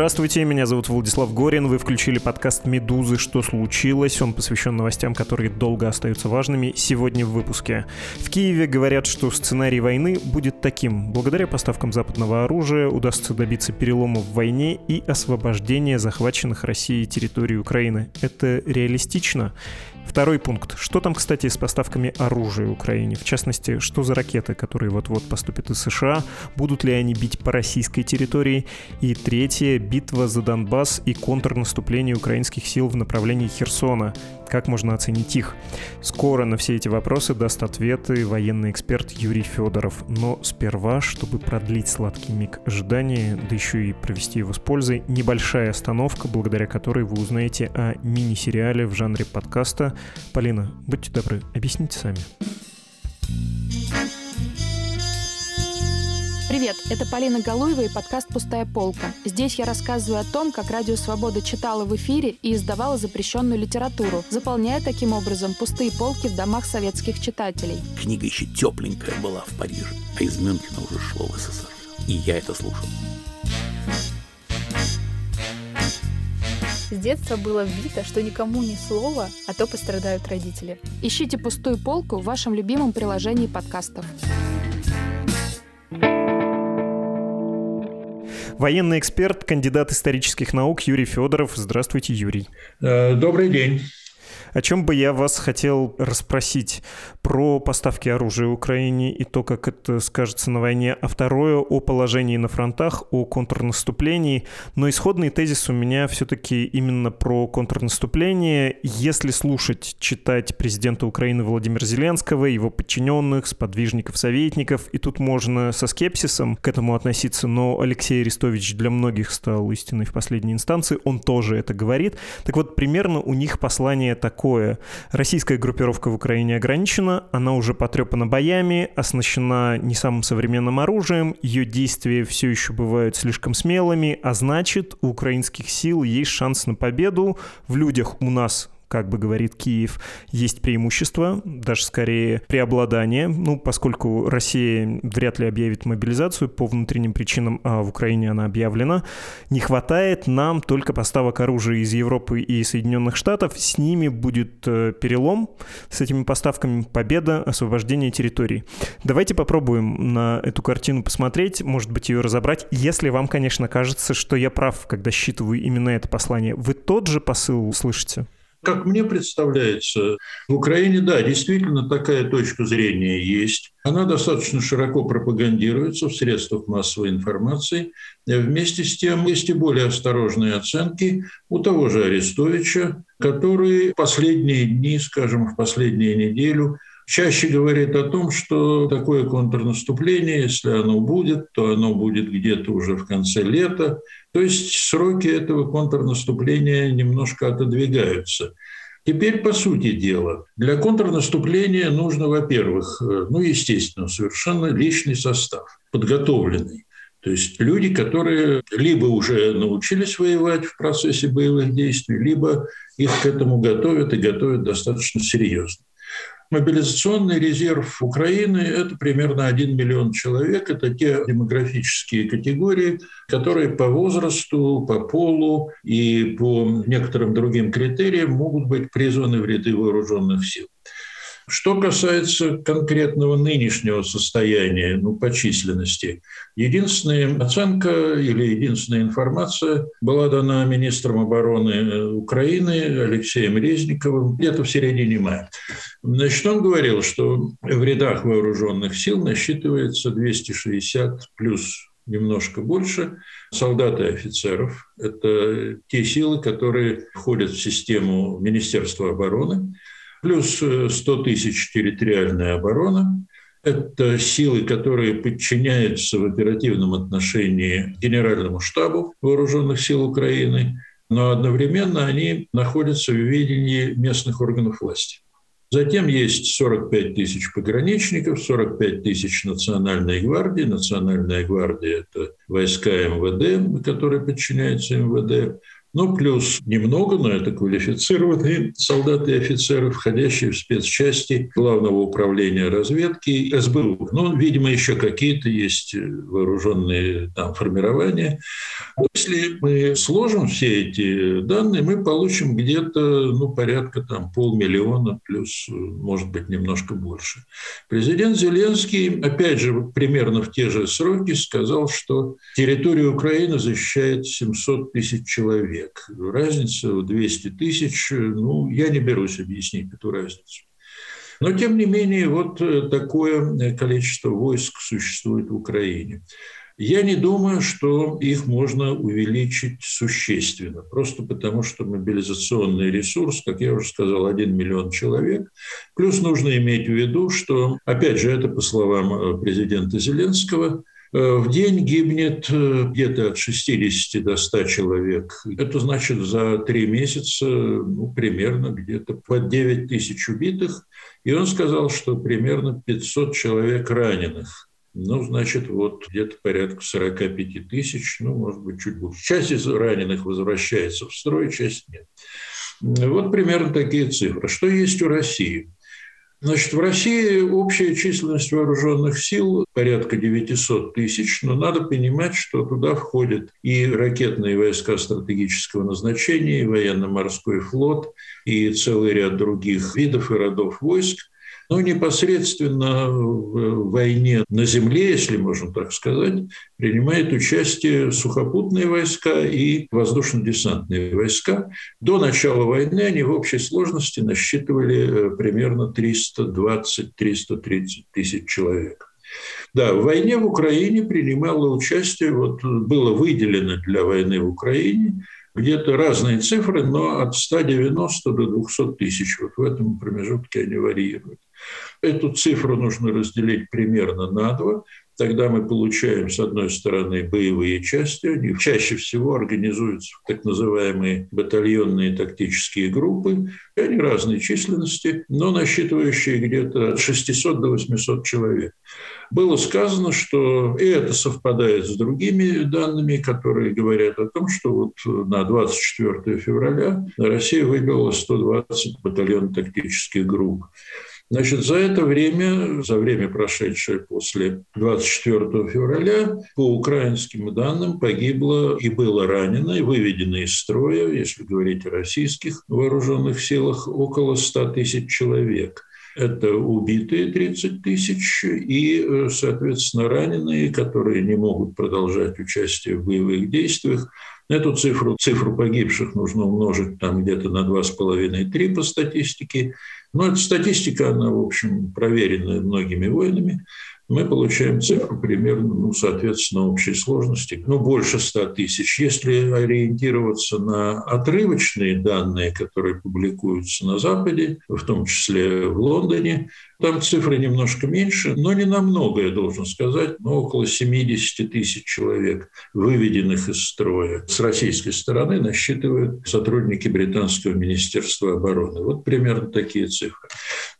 Здравствуйте, меня зовут Владислав Горин. Вы включили подкаст «Медузы. Что случилось?». Он посвящен новостям, которые долго остаются важными. Сегодня в выпуске. В Киеве говорят, что сценарий войны будет таким. Благодаря поставкам западного оружия удастся добиться перелома в войне и освобождения захваченных Россией территорий Украины. Это реалистично? Второй пункт. Что там, кстати, с поставками оружия Украине? В частности, что за ракеты, которые вот-вот поступят из США? Будут ли они бить по российской территории? И третье. Битва за Донбасс и контрнаступление украинских сил в направлении Херсона. Как можно оценить их? Скоро на все эти вопросы даст ответы военный эксперт Юрий Федоров. Но сперва, чтобы продлить сладкий миг ожидания, да еще и провести его с пользой, небольшая остановка, благодаря которой вы узнаете о мини-сериале в жанре подкаста. Полина, будьте добры, объясните сами. Привет, это Полина Галуева и подкаст «Пустая полка». Здесь я рассказываю о том, как Радио Свобода читала в эфире и издавала запрещенную литературу, заполняя таким образом пустые полки в домах советских читателей. Книга еще тепленькая была в Париже, а из Мюнхена уже шло в СССР. И я это слушал. С детства было вбито, что никому ни слова, а то пострадают родители. Ищите пустую полку в вашем любимом приложении подкастов. Военный эксперт, кандидат исторических наук Юрий Федоров. Здравствуйте, Юрий. Э, добрый день. О чем бы я вас хотел расспросить? Про поставки оружия Украине и то, как это скажется на войне, а второе о положении на фронтах, о контрнаступлении. Но исходный тезис у меня все-таки именно про контрнаступление. Если слушать, читать президента Украины Владимира Зеленского, его подчиненных, сподвижников, советников, и тут можно со скепсисом к этому относиться, но Алексей Арестович для многих стал истиной в последней инстанции, он тоже это говорит. Так вот, примерно у них послание такое. Российская группировка в Украине ограничена, она уже потрепана боями, оснащена не самым современным оружием, ее действия все еще бывают слишком смелыми, а значит, у украинских сил есть шанс на победу. В людях у нас как бы говорит Киев, есть преимущество, даже скорее преобладание, ну, поскольку Россия вряд ли объявит мобилизацию по внутренним причинам, а в Украине она объявлена, не хватает нам только поставок оружия из Европы и Соединенных Штатов, с ними будет э, перелом, с этими поставками победа, освобождение территорий. Давайте попробуем на эту картину посмотреть, может быть, ее разобрать, если вам, конечно, кажется, что я прав, когда считываю именно это послание. Вы тот же посыл слышите? Как мне представляется, в Украине, да, действительно такая точка зрения есть. Она достаточно широко пропагандируется в средствах массовой информации. Вместе с тем есть и более осторожные оценки у того же Арестовича, который последние дни, скажем, в последнюю неделю чаще говорит о том, что такое контрнаступление, если оно будет, то оно будет где-то уже в конце лета. То есть сроки этого контрнаступления немножко отодвигаются. Теперь по сути дела. Для контрнаступления нужно, во-первых, э, ну, естественно, совершенно личный состав, подготовленный. То есть люди, которые либо уже научились воевать в процессе боевых действий, либо их к этому готовят и готовят достаточно серьезно. Мобилизационный резерв Украины – это примерно 1 миллион человек. Это те демографические категории, которые по возрасту, по полу и по некоторым другим критериям могут быть призваны в ряды вооруженных сил. Что касается конкретного нынешнего состояния, ну, по численности, единственная оценка или единственная информация была дана министром обороны Украины Алексеем Резниковым где-то в середине мая. Значит, он говорил, что в рядах вооруженных сил насчитывается 260 плюс немножко больше солдат и офицеров. Это те силы, которые входят в систему Министерства обороны плюс 100 э, тысяч территориальная оборона, Это силы, которые подчиняются в оперативном отношении Генеральному штабу Вооруженных сил Украины, но одновременно они находятся в ведении местных органов власти. Затем есть 45 тысяч пограничников, 45 тысяч Национальной гвардии. Национальная гвардия – это войска МВД, которые подчиняются МВД. Ну, плюс немного, но это квалифицированные солдаты и офицеры, входящие в спецчасти Главного управления разведки СБУ. Ну, видимо, еще какие-то есть вооруженные там формирования. Если мы сложим все эти данные, мы получим где-то ну, порядка там, полмиллиона, плюс, может быть, немножко больше. Президент Зеленский, опять же, примерно в те же сроки сказал, что территорию Украины защищает 700 тысяч человек человек. Разница в 200 тысяч, ну, я не берусь объяснить эту разницу. Но, тем не менее, вот э, такое количество войск существует в Украине. Я не думаю, что их можно увеличить существенно, просто потому что мобилизационный ресурс, как я уже сказал, 1 миллион человек. Плюс нужно иметь в виду, что, опять же, это по словам э, президента Зеленского, Э, в день гибнет э, где-то от 60 до 100 человек. Это значит за три месяца ну, примерно где-то под 9 тысяч убитых. И он сказал, что примерно 500 человек раненых. Ну, значит, вот где-то порядка 45 тысяч, ну, может быть, чуть больше. Часть из раненых возвращается в строй, часть нет. Вот примерно такие цифры. Что есть у России? Значит, в России общая численность вооруженных сил порядка 900 тысяч, но надо понимать, что туда входят и ракетные войска стратегического назначения, и военно-морской флот, и целый ряд других видов и родов войск. Но непосредственно в войне на земле, если можно так сказать, принимает участие сухопутные войска и воздушно-десантные войска. До начала войны они в общей сложности насчитывали э, примерно 320-330 тысяч человек. Да, в войне в Украине принимало участие, вот было выделено для войны в Украине где-то разные цифры, но от 190 до 200 тысяч. Вот в этом промежутке они варьируют. Эту цифру нужно разделить примерно на два. Тогда мы получаем, с одной стороны, боевые части. Они чаще всего организуются в так называемые батальонные тактические группы. И они разной численности, но насчитывающие где-то от 600 до 800 человек. Было сказано, что и это совпадает с другими данными, которые говорят о том, что вот на 24 февраля Россия выбила 120 батальонов тактических групп. Значит, за это время, за время, прошедшее после 24 февраля, по украинским данным погибло и было ранено, и выведено из строя, если говорить о российских вооруженных силах, около 100 тысяч человек. Это убитые 30 тысяч и, соответственно, раненые, которые не могут продолжать участие в боевых действиях. Эту цифру, цифру погибших нужно умножить там где-то на 2,5-3 по статистике. Но эта статистика, она, в общем, проверена многими войнами. Мы получаем цифру примерно, ну, соответственно, общей сложности, ну, больше 100 тысяч. Если ориентироваться на отрывочные данные, которые публикуются на Западе, в том числе в Лондоне, там цифры немножко меньше, но не намного, я должен сказать, но около 70 тысяч человек, выведенных из строя. С российской стороны насчитывают сотрудники Британского министерства обороны. Вот примерно такие цифры.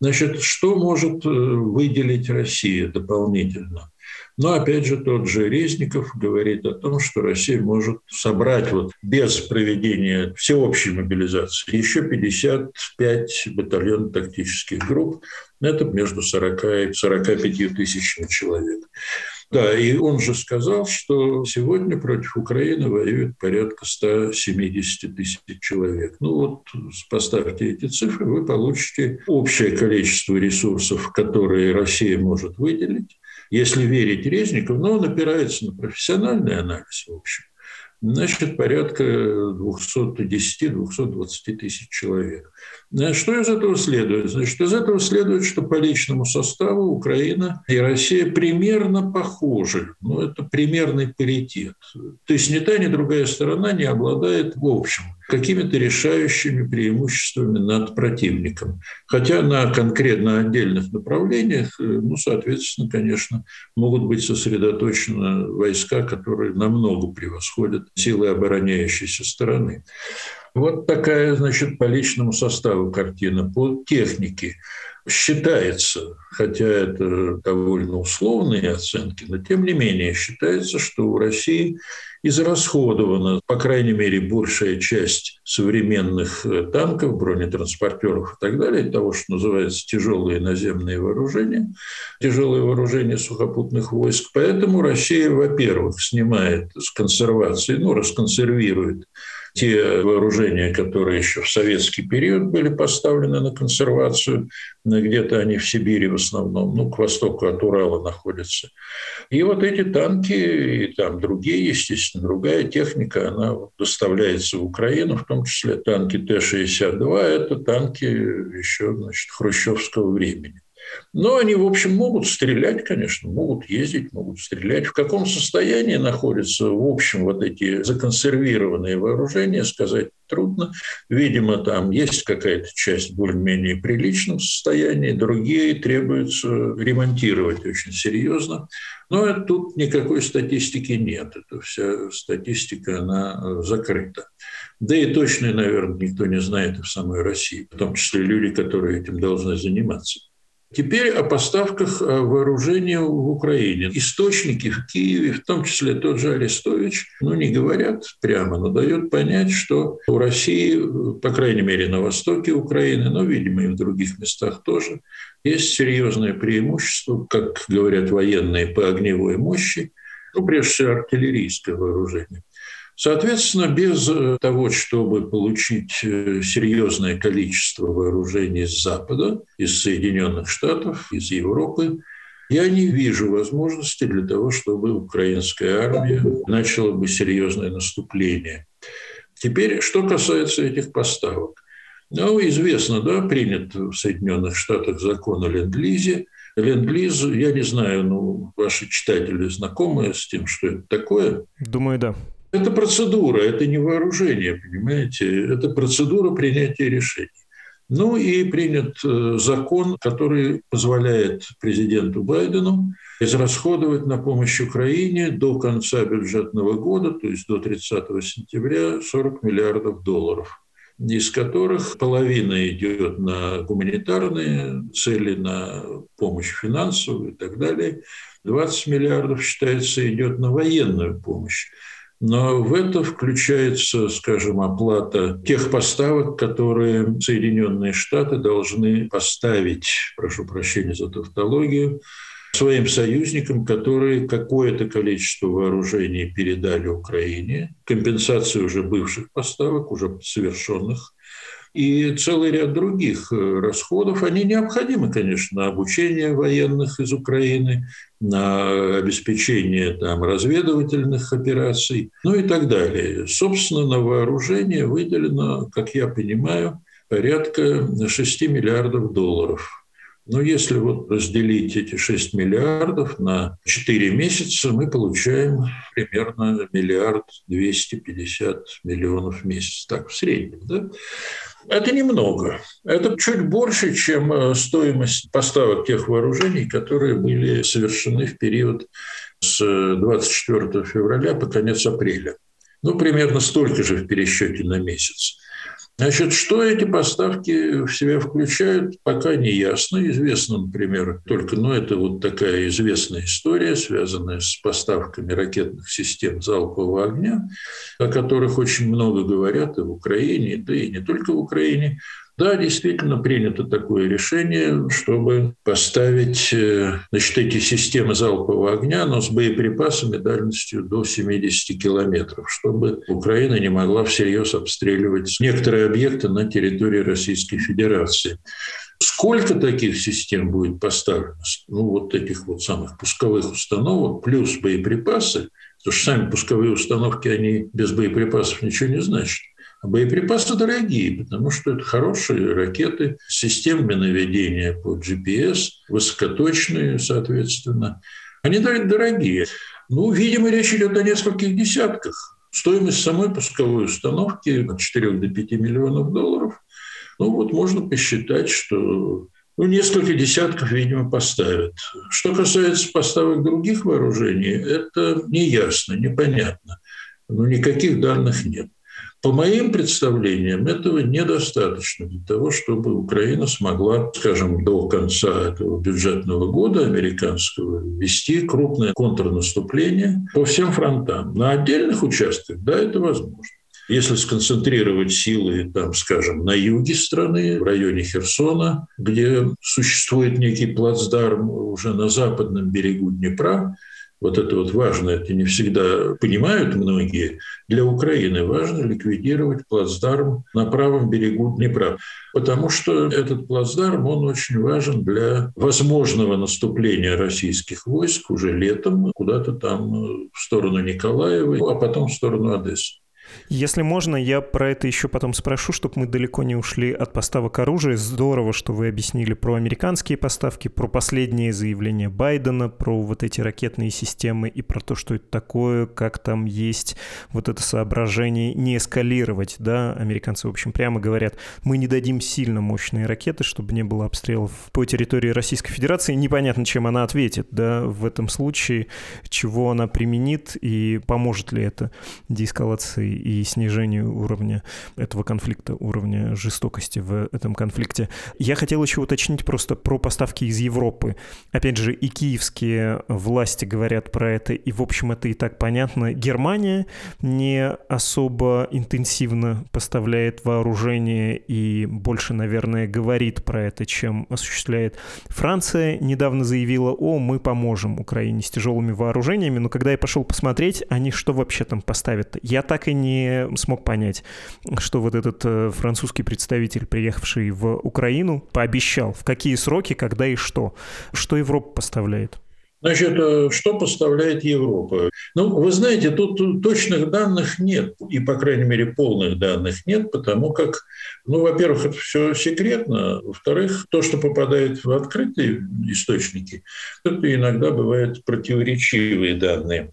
Значит, что может э, выделить Россия дополнительно? Но опять же тот же Резников говорит о том, что Россия может собрать вот без проведения всеобщей мобилизации еще 55 батальонов тактических групп. Это между 40 и 45 тысячами человек. Да, и он же сказал, что сегодня против Украины воюет порядка 170 тысяч человек. Ну вот поставьте эти цифры, вы получите общее количество ресурсов, которые Россия может выделить если верить Резникову, но он опирается на профессиональный анализ, в общем, значит, порядка 210-220 тысяч человек. Что из этого следует? Значит, из этого следует, что по личному составу Украина и Россия примерно похожи. Ну, это примерный паритет. То есть ни та, ни другая сторона не обладает в общем какими-то решающими преимуществами над противником. Хотя на конкретно отдельных направлениях, э, ну, соответственно, конечно, могут быть сосредоточены войска, которые намного превосходят силы обороняющейся стороны. Вот такая, значит, по личному составу картина. По технике считается, хотя это довольно условные оценки, но тем не менее считается, что у России израсходована, по крайней мере, большая часть современных э, танков, бронетранспортеров и так далее, того, что называется тяжелые наземные вооружения, тяжелые вооружения сухопутных войск. Поэтому Россия, во-первых, снимает с консервации, ну, расконсервирует те вооружения, которые еще в советский период были поставлены на консервацию, где-то они в Сибири в основном, ну, к востоку от Урала находятся. И вот эти танки и там другие, естественно, другая техника, она доставляется в Украину, в том числе танки Т-62, это танки еще значит, хрущевского времени. Но они, в общем, могут стрелять, конечно, могут ездить, могут стрелять. В каком состоянии находятся, в общем, вот эти законсервированные вооружения, сказать трудно. Видимо, там есть какая-то часть более-менее приличном состоянии, другие требуется ремонтировать очень серьезно. Но тут никакой статистики нет. Это вся статистика, она закрыта. Да и точно, наверное, никто не знает и в самой России, в том числе люди, которые этим должны заниматься. Теперь о поставках э, вооружения в Украине. Источники в Киеве, в том числе тот же Арестович, ну, не говорят прямо, но дают понять, что у России, по крайней мере, на востоке Украины, но, видимо, и в других местах тоже, есть серьезное преимущество, как говорят военные, по огневой мощи, ну, прежде всего, артиллерийское вооружение. Соответственно, без э, того, чтобы получить э, серьезное количество вооружений с Запада, из Соединенных Штатов, из Европы, я не вижу возможности для того, чтобы украинская армия начала бы серьезное наступление. Теперь, что касается этих поставок. Ну, известно, да, принят в Соединенных Штатах закон о ленд-лизе. Ленд-лиз, я не знаю, ну, ваши читатели знакомы с тем, что это такое? Думаю, да. Это процедура, это не вооружение, понимаете? Это процедура принятия решений. Ну и принят э, закон, который позволяет президенту Байдену израсходовать на помощь Украине до конца бюджетного года, то есть до 30 сентября, 40 миллиардов долларов из которых половина идет на гуманитарные цели, на помощь финансовую и так далее. 20 миллиардов, считается, идет на военную помощь. Но в это включается, скажем, оплата тех поставок, которые Соединенные Штаты должны поставить, прошу прощения за тавтологию, своим союзникам, которые какое-то количество вооружений передали Украине, компенсацию уже бывших поставок, уже совершенных и целый ряд других э, расходов. Они необходимы, конечно, на обучение военных из Украины, на обеспечение там, разведывательных операций, ну и так далее. Собственно, на вооружение выделено, как я понимаю, порядка 6 миллиардов долларов. Но если вот разделить эти 6 миллиардов на 4 месяца, мы получаем примерно миллиард 250 миллионов в месяц. Так, в среднем, да? Это немного. Это чуть больше, чем э, стоимость поставок тех вооружений, которые были совершены в период с 24 февраля по конец апреля. Ну, примерно столько же в пересчете на месяц. Значит, что эти поставки в себя включают, пока не ясно. Известно, например, только, ну, это вот такая известная история, связанная с поставками ракетных систем залпового огня, о которых очень много говорят и в Украине, да и не только в Украине. Да, действительно принято такое решение, чтобы поставить э, значит, эти системы залпового огня, но с боеприпасами дальностью до 70 километров, чтобы Украина не могла всерьез обстреливать некоторые объекты на территории Российской Федерации. Сколько таких систем будет поставлено? Ну, вот этих вот самых пусковых установок, плюс боеприпасы, потому что сами пусковые установки, они без боеприпасов ничего не значат Боеприпасы дорогие, потому что это хорошие ракеты с системами наведения по GPS, высокоточные, соответственно. Они дорогие. Ну, видимо, речь идет о нескольких десятках. Стоимость самой пусковой установки от 4 до 5 миллионов долларов. Ну, вот можно посчитать, что ну, несколько десятков, видимо, поставят. Что касается поставок других вооружений, это неясно, непонятно. Но никаких данных нет. По моим представлениям, этого недостаточно для того, чтобы Украина смогла, скажем, до конца этого бюджетного года американского вести крупное контрнаступление по всем фронтам. На отдельных участках, да, это возможно. Если сконцентрировать силы, там, скажем, на юге страны, в районе Херсона, где существует некий плацдарм уже на западном берегу Днепра, вот это вот важно, это не всегда понимают многие, для Украины важно ликвидировать плацдарм на правом берегу Днепра, потому что этот плацдарм, он очень важен для возможного наступления российских войск уже летом куда-то там в сторону Николаева, а потом в сторону Одессы. Если можно, я про это еще потом спрошу, чтобы мы далеко не ушли от поставок оружия. Здорово, что вы объяснили про американские поставки, про последние заявления Байдена, про вот эти ракетные системы и про то, что это такое, как там есть вот это соображение не эскалировать, да, американцы, в общем, прямо говорят, мы не дадим сильно мощные ракеты, чтобы не было обстрелов по территории Российской Федерации. Непонятно, чем она ответит, да, в этом случае, чего она применит и поможет ли это деэскалации и снижению уровня этого конфликта, уровня жестокости в этом конфликте. Я хотел еще уточнить просто про поставки из Европы. Опять же, и киевские власти говорят про это, и, в общем, это и так понятно. Германия не особо интенсивно поставляет вооружение и больше, наверное, говорит про это, чем осуществляет. Франция недавно заявила, о, мы поможем Украине с тяжелыми вооружениями, но когда я пошел посмотреть, они что вообще там поставят? Я так и не не смог понять, что вот этот э, французский представитель, приехавший в Украину, пообещал, в какие сроки, когда и что. Что Европа поставляет? Значит, э, что поставляет Европа? Ну, вы знаете, тут точных данных нет, и, по крайней мере, полных данных нет, потому как, ну, во-первых, это все секретно, во-вторых, то, что попадает в открытые источники, это иногда бывают противоречивые данные.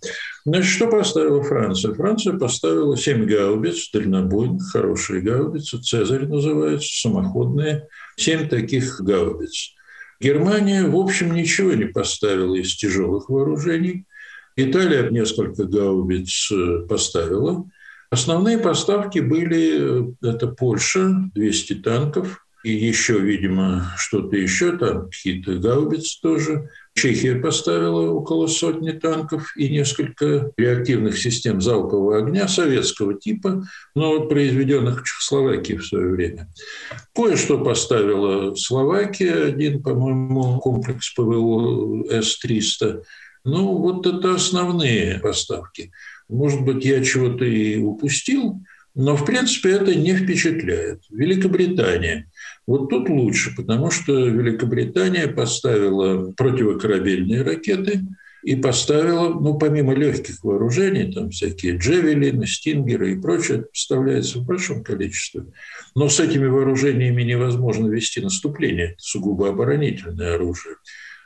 Значит, что поставила Франция? Франция поставила 7 гаубиц, дальнобойных, хорошие гаубицы, «Цезарь» называются, самоходные, 7 таких гаубиц. Германия, в общем, ничего не поставила из тяжелых вооружений. Италия несколько гаубиц э, поставила. Основные поставки были, э, это Польша, 200 танков, и еще, видимо, что-то еще, там какие-то гаубицы тоже. Чехия поставила около сотни танков и несколько реактивных систем залпового огня советского типа, но произведенных в Чехословакии в свое время. Кое-что поставила Словакия, один, по-моему, комплекс ПВО С-300. Ну, вот это основные поставки. Может быть, я чего-то и упустил, но, в принципе, это не впечатляет. Великобритания – вот тут лучше, потому что Великобритания поставила противокорабельные ракеты и поставила, ну, помимо легких вооружений, там всякие джевелины, стингеры и прочее, поставляется в большом количестве. Но с этими вооружениями невозможно вести наступление, это сугубо оборонительное оружие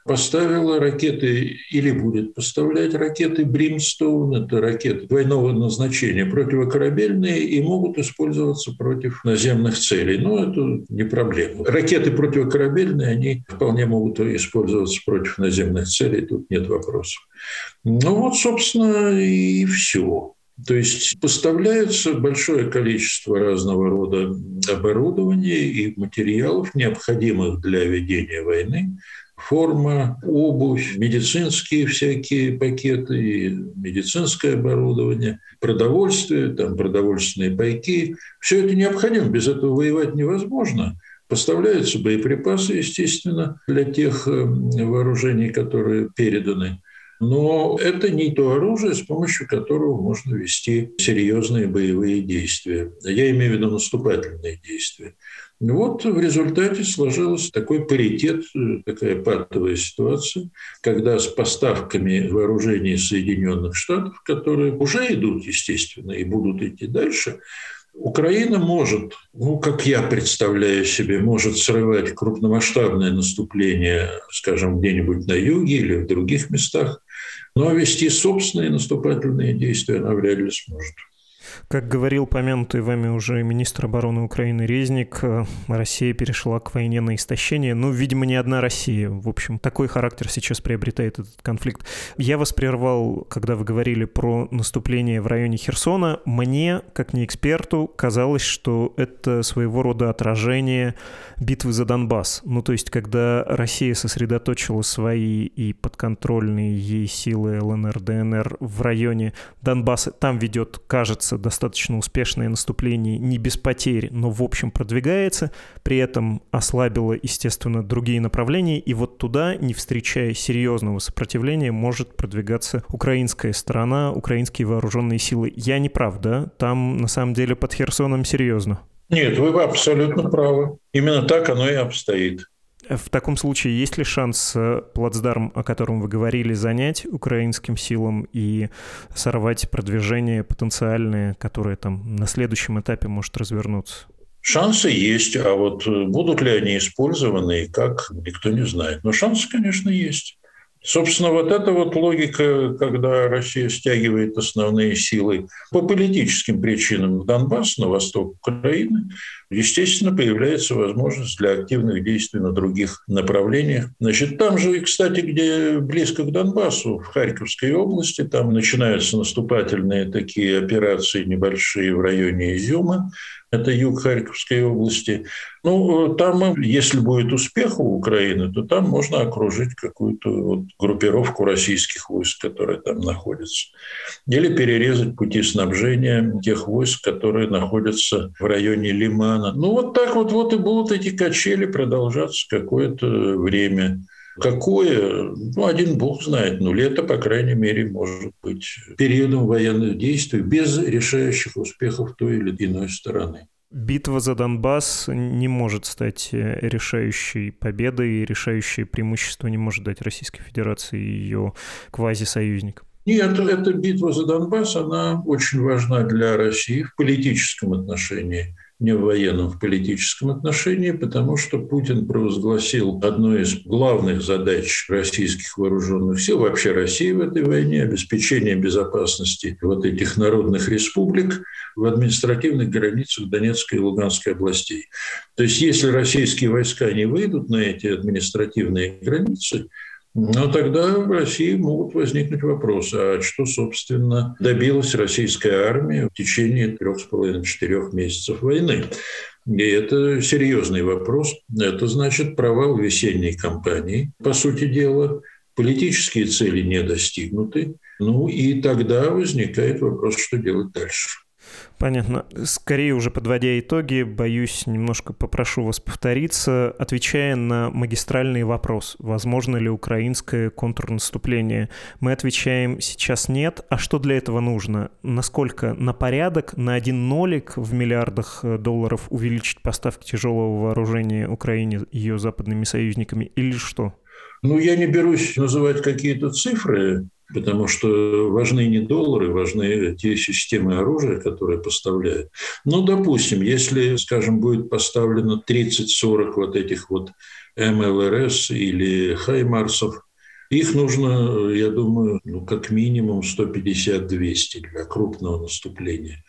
поставила ракеты или будет поставлять ракеты «Бримстоун». Это ракеты двойного назначения, противокорабельные и могут использоваться против наземных целей. Но это не проблема. Ракеты противокорабельные, они вполне могут использоваться против наземных целей, тут нет вопросов. Ну вот, собственно, и все. То есть поставляется большое количество разного рода оборудования и материалов, необходимых для ведения войны форма, обувь, медицинские всякие пакеты, медицинское оборудование, продовольствие, там продовольственные пайки. Все это необходимо, без этого воевать невозможно. Поставляются боеприпасы, естественно, для тех э, вооружений, которые переданы. Но это не то оружие, с помощью которого можно вести серьезные боевые действия. Я имею в виду наступательные действия. Вот в результате сложилась такой паритет, такая патовая ситуация, когда с поставками вооружений Соединенных Штатов, которые уже идут, естественно, и будут идти дальше, Украина может, ну, как я представляю себе, может срывать крупномасштабное наступление, скажем, где-нибудь на юге или в других местах, но вести собственные наступательные действия она вряд ли сможет. Как говорил помянутый вами уже министр обороны Украины Резник, э, Россия перешла к войне на истощение. Ну, видимо, не одна Россия. В общем, такой характер сейчас приобретает этот конфликт. Я вас прервал, когда вы говорили про наступление в районе Херсона. Мне, как не эксперту, казалось, что это своего рода отражение битвы за Донбасс. Ну, то есть, когда Россия сосредоточила свои и подконтрольные ей силы ЛНР, ДНР в районе Донбасса, там ведет, кажется, достаточно успешное наступление не без потерь, но в общем продвигается, при этом ослабило, естественно, другие направления, и вот туда, не встречая серьезного сопротивления, может продвигаться украинская сторона, украинские вооруженные силы. Я не прав, да? Там на самом деле под Херсоном серьезно. Нет, вы абсолютно правы. Именно так оно и обстоит. В таком случае есть ли шанс э, плацдарм, о котором вы говорили, занять украинским силам и сорвать продвижение потенциальное, которое там на следующем этапе может развернуться? Шансы есть, а вот э, будут ли они использованы и как, никто не знает. Но шансы, конечно, есть. Собственно, вот эта вот логика, когда Россия стягивает основные силы по политическим причинам в Донбасс, на восток Украины, естественно, появляется возможность для активных действий на других направлениях. Значит, там же, кстати, где близко к Донбассу, в Харьковской области, там начинаются наступательные такие операции небольшие в районе Изюма, это юг Харьковской области. Ну, там, если будет успех у Украины, то там можно окружить какую-то вот группировку российских войск, которые там находятся. Или перерезать пути снабжения тех войск, которые находятся в районе Лимана. Ну, вот так вот, вот и будут эти качели продолжаться какое-то время. Какое? Ну, один бог знает. Но лето, по крайней мере, может быть периодом военных действий без решающих успехов той или иной стороны. Битва за Донбасс не может стать э, решающей победой, и решающее преимущество не может дать Российской Федерации и ее квазисоюзникам. Нет, эта битва за Донбасс, она очень важна для России в политическом отношении не в военном, в политическом отношении, потому что Путин провозгласил одной из главных задач российских вооруженных сил, вообще России в этой войне, обеспечение безопасности вот этих народных республик в административных границах Донецкой и Луганской областей. То есть если российские войска не выйдут на эти административные границы, но тогда в России могут возникнуть вопросы, а что, собственно, добилась российская армия в течение трех с половиной-четырех месяцев войны? И это серьезный вопрос. Это значит провал весенней кампании, по сути дела. Политические цели не достигнуты. Ну и тогда возникает вопрос, что делать дальше. Понятно. Скорее уже подводя итоги, боюсь, немножко попрошу вас повториться, отвечая на магистральный вопрос, возможно ли украинское контрнаступление. Мы отвечаем сейчас нет. А что для этого нужно? Насколько на порядок, на один нолик в миллиардах э, долларов увеличить поставки тяжелого вооружения Украине ее западными союзниками или что? Ну, я не берусь называть какие-то цифры, потому что важны не доллары, важны те системы оружия, которые поставляют. Ну, допустим, если, скажем, будет поставлено 30-40 вот этих вот МЛРС или Хаймарсов, их нужно, я думаю, ну, как минимум 150-200 для крупного наступления.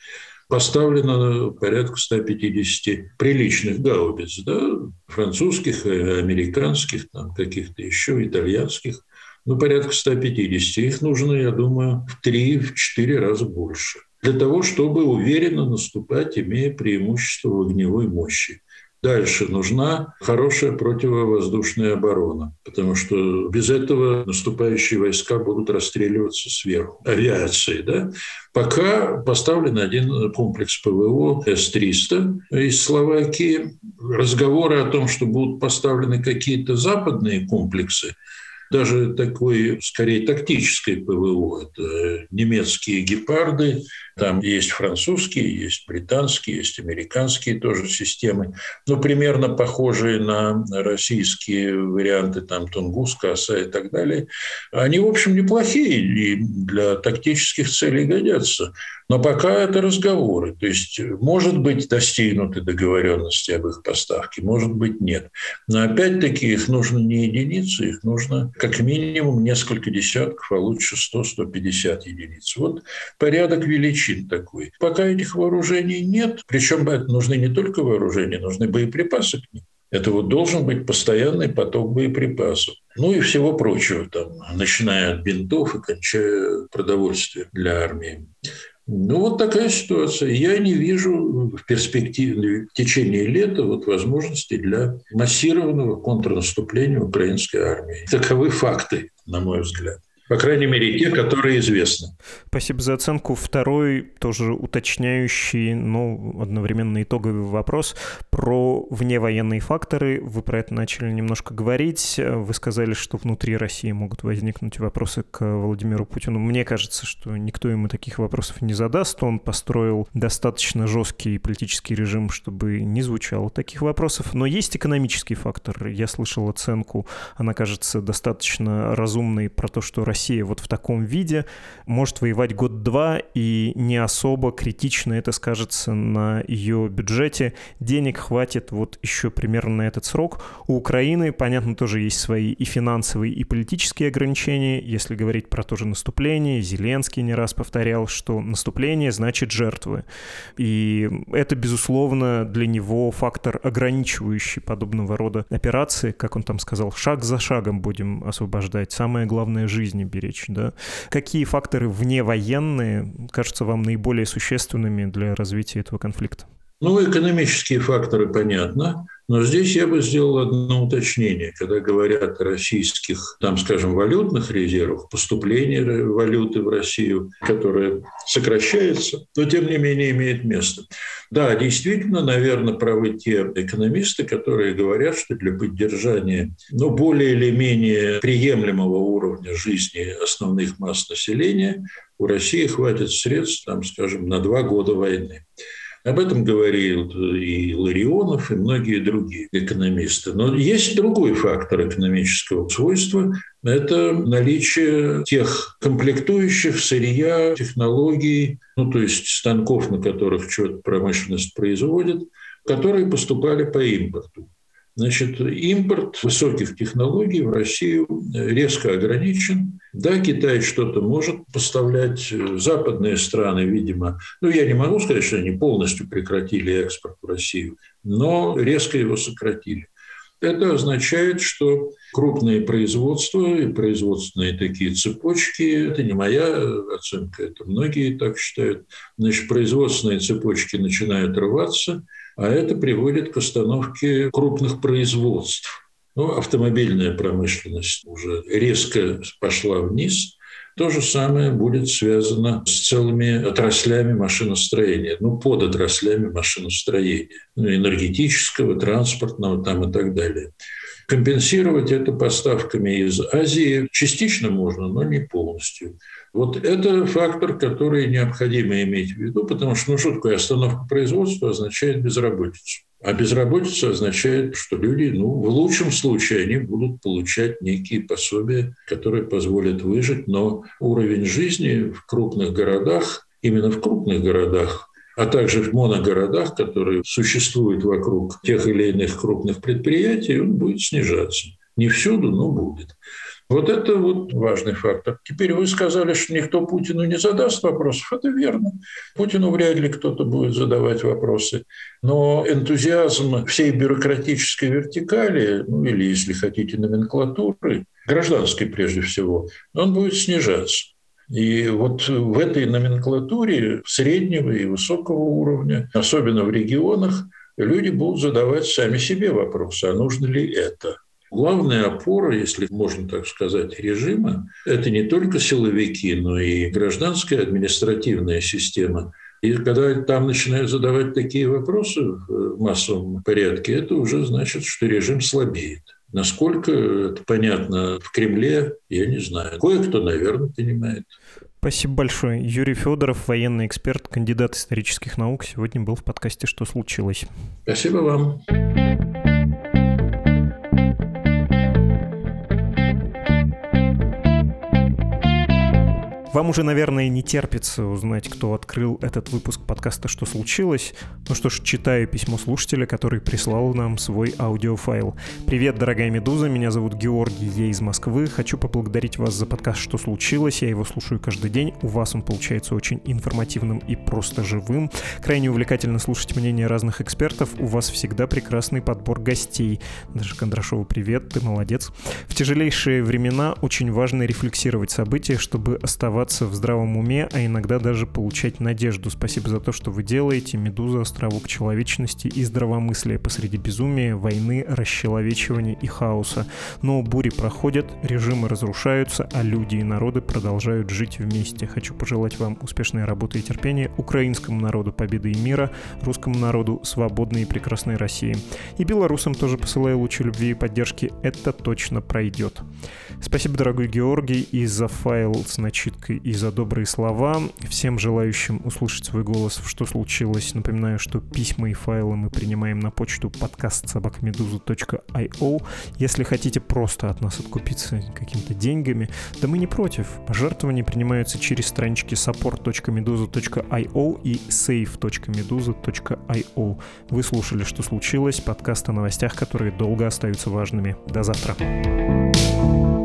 Поставлено порядка 150 приличных гаубиц, да, французских, американских, там, каких-то еще, итальянских – ну, порядка 150. Их нужно, я думаю, в 3-4 раза больше для того, чтобы уверенно наступать, имея преимущество в огневой мощи. Дальше нужна хорошая противовоздушная оборона, потому что без этого наступающие войска будут расстреливаться сверху, авиацией. Да? Пока поставлен один комплекс ПВО С-300 из Словакии. Разговоры о том, что будут поставлены какие-то западные комплексы, даже такой, скорее, тактической ПВО. Это немецкие гепарды, там есть французские, есть британские, есть американские тоже системы, но примерно похожие на российские варианты, там Тунгус, Коса и так далее. Они, в общем, неплохие и для тактических целей годятся. Но пока это разговоры. То есть, может быть, достигнуты договоренности об их поставке, может быть, нет. Но опять-таки их нужно не единицы, их нужно как минимум несколько десятков, а лучше 100-150 единиц. Вот порядок величин такой. Пока этих вооружений нет, причем нужны не только вооружения, нужны боеприпасы к ним. Это вот должен быть постоянный поток боеприпасов. Ну и всего прочего, там, начиная от бинтов и кончая продовольствием для армии. Ну, вот такая ситуация. Я не вижу в перспективе, в течение лета вот возможности для массированного контрнаступления украинской армии. Таковы факты, на мой взгляд. По крайней мере, те, которые известны. Спасибо за оценку. Второй, тоже уточняющий, но одновременно итоговый вопрос про вневоенные факторы. Вы про это начали немножко говорить. Вы сказали, что внутри России могут возникнуть вопросы к Владимиру Путину. Мне кажется, что никто ему таких вопросов не задаст. Он построил достаточно жесткий политический режим, чтобы не звучало таких вопросов. Но есть экономический фактор. Я слышал оценку, она кажется достаточно разумной про то, что Россия вот в таком виде может воевать год-два, и не особо критично это скажется на ее бюджете. Денег хватит вот еще примерно на этот срок. У Украины, понятно, тоже есть свои и финансовые, и политические ограничения. Если говорить про то же наступление, Зеленский не раз повторял, что наступление значит жертвы. И это, безусловно, для него фактор ограничивающий подобного рода операции, как он там сказал, шаг за шагом будем освобождать. Самое главное — жизнь жизни беречь, да? Какие факторы вневоенные кажутся вам наиболее существенными для развития этого конфликта? Ну, экономические факторы, понятно. Но здесь я бы сделал одно уточнение. Когда говорят о российских, там, скажем, валютных резервах, поступлении валюты в Россию, которая сокращается, но тем не менее имеет место. Да, действительно, наверное, правы те экономисты, которые говорят, что для поддержания ну, более или менее приемлемого уровня жизни основных масс населения у России хватит средств, там, скажем, на два года войны. Об этом говорил и Ларионов, и многие другие экономисты. Но есть другой фактор экономического свойства – это наличие тех комплектующих, сырья, технологий, ну, то есть станков, на которых что-то промышленность производит, которые поступали по импорту. Значит, импорт высоких технологий в Россию резко ограничен. Да, Китай что-то может поставлять. Западные страны, видимо, ну, я не могу сказать, что они полностью прекратили экспорт в Россию, но резко его сократили. Это означает, что крупные производства и производственные такие цепочки, это не моя оценка, это многие так считают, значит, производственные цепочки начинают рваться – а это приводит к остановке крупных производств. Ну, автомобильная промышленность уже резко пошла вниз. То же самое будет связано с целыми отраслями машиностроения, ну, под отраслями машиностроения, ну, энергетического, транспортного там и так далее. Компенсировать это поставками из Азии частично можно, но не полностью. Вот это фактор, который необходимо иметь в виду, потому что, ну, что такое остановка производства означает безработицу. А безработица означает, что люди, ну, в лучшем случае, они будут получать некие пособия, которые позволят выжить, но уровень жизни в крупных городах, именно в крупных городах, а также в моногородах, которые существуют вокруг тех или иных крупных предприятий, он будет снижаться. Не всюду, но будет. Вот это вот важный фактор. Теперь вы сказали, что никто Путину не задаст вопросов. Это верно. Путину вряд ли кто-то будет задавать вопросы. Но энтузиазм всей бюрократической вертикали, ну или, если хотите, номенклатуры, гражданской прежде всего, он будет снижаться. И вот в этой номенклатуре среднего и высокого уровня, особенно в регионах, люди будут задавать сами себе вопросы, а нужно ли это. Главная опора, если можно так сказать, режима – это не только силовики, но и гражданская административная система. И когда там начинают задавать такие вопросы в массовом порядке, это уже значит, что режим слабеет. Насколько это понятно в Кремле, я не знаю. Кое-кто, наверное, понимает. Спасибо большое. Юрий Федоров, военный эксперт, кандидат исторических наук, сегодня был в подкасте «Что случилось?». Спасибо вам. Вам уже, наверное, не терпится узнать, кто открыл этот выпуск подкаста «Что случилось?». Ну что ж, читаю письмо слушателя, который прислал нам свой аудиофайл. Привет, дорогая Медуза, меня зовут Георгий, я из Москвы. Хочу поблагодарить вас за подкаст «Что случилось?». Я его слушаю каждый день. У вас он получается очень информативным и просто живым. Крайне увлекательно слушать мнения разных экспертов. У вас всегда прекрасный подбор гостей. Даже Кондрашову привет, ты молодец. В тяжелейшие времена очень важно рефлексировать события, чтобы оставаться оставаться в здравом уме, а иногда даже получать надежду. Спасибо за то, что вы делаете. Медуза — островок человечности и здравомыслия посреди безумия, войны, расчеловечивания и хаоса. Но бури проходят, режимы разрушаются, а люди и народы продолжают жить вместе. Хочу пожелать вам успешной работы и терпения, украинскому народу победы и мира, русскому народу свободной и прекрасной России. И белорусам тоже посылаю лучи любви и поддержки. Это точно пройдет. Спасибо, дорогой Георгий, и за файл с начиткой и за добрые слова. Всем желающим услышать свой голос, что случилось, напоминаю, что письма и файлы мы принимаем на почту подкаст собакамедуза.io. Если хотите просто от нас откупиться какими-то деньгами, да мы не против. Пожертвования принимаются через странички support.meduza.io и save.meduza.io. Вы слушали «Что случилось?» подкаст о новостях, которые долго остаются важными. До завтра. thank you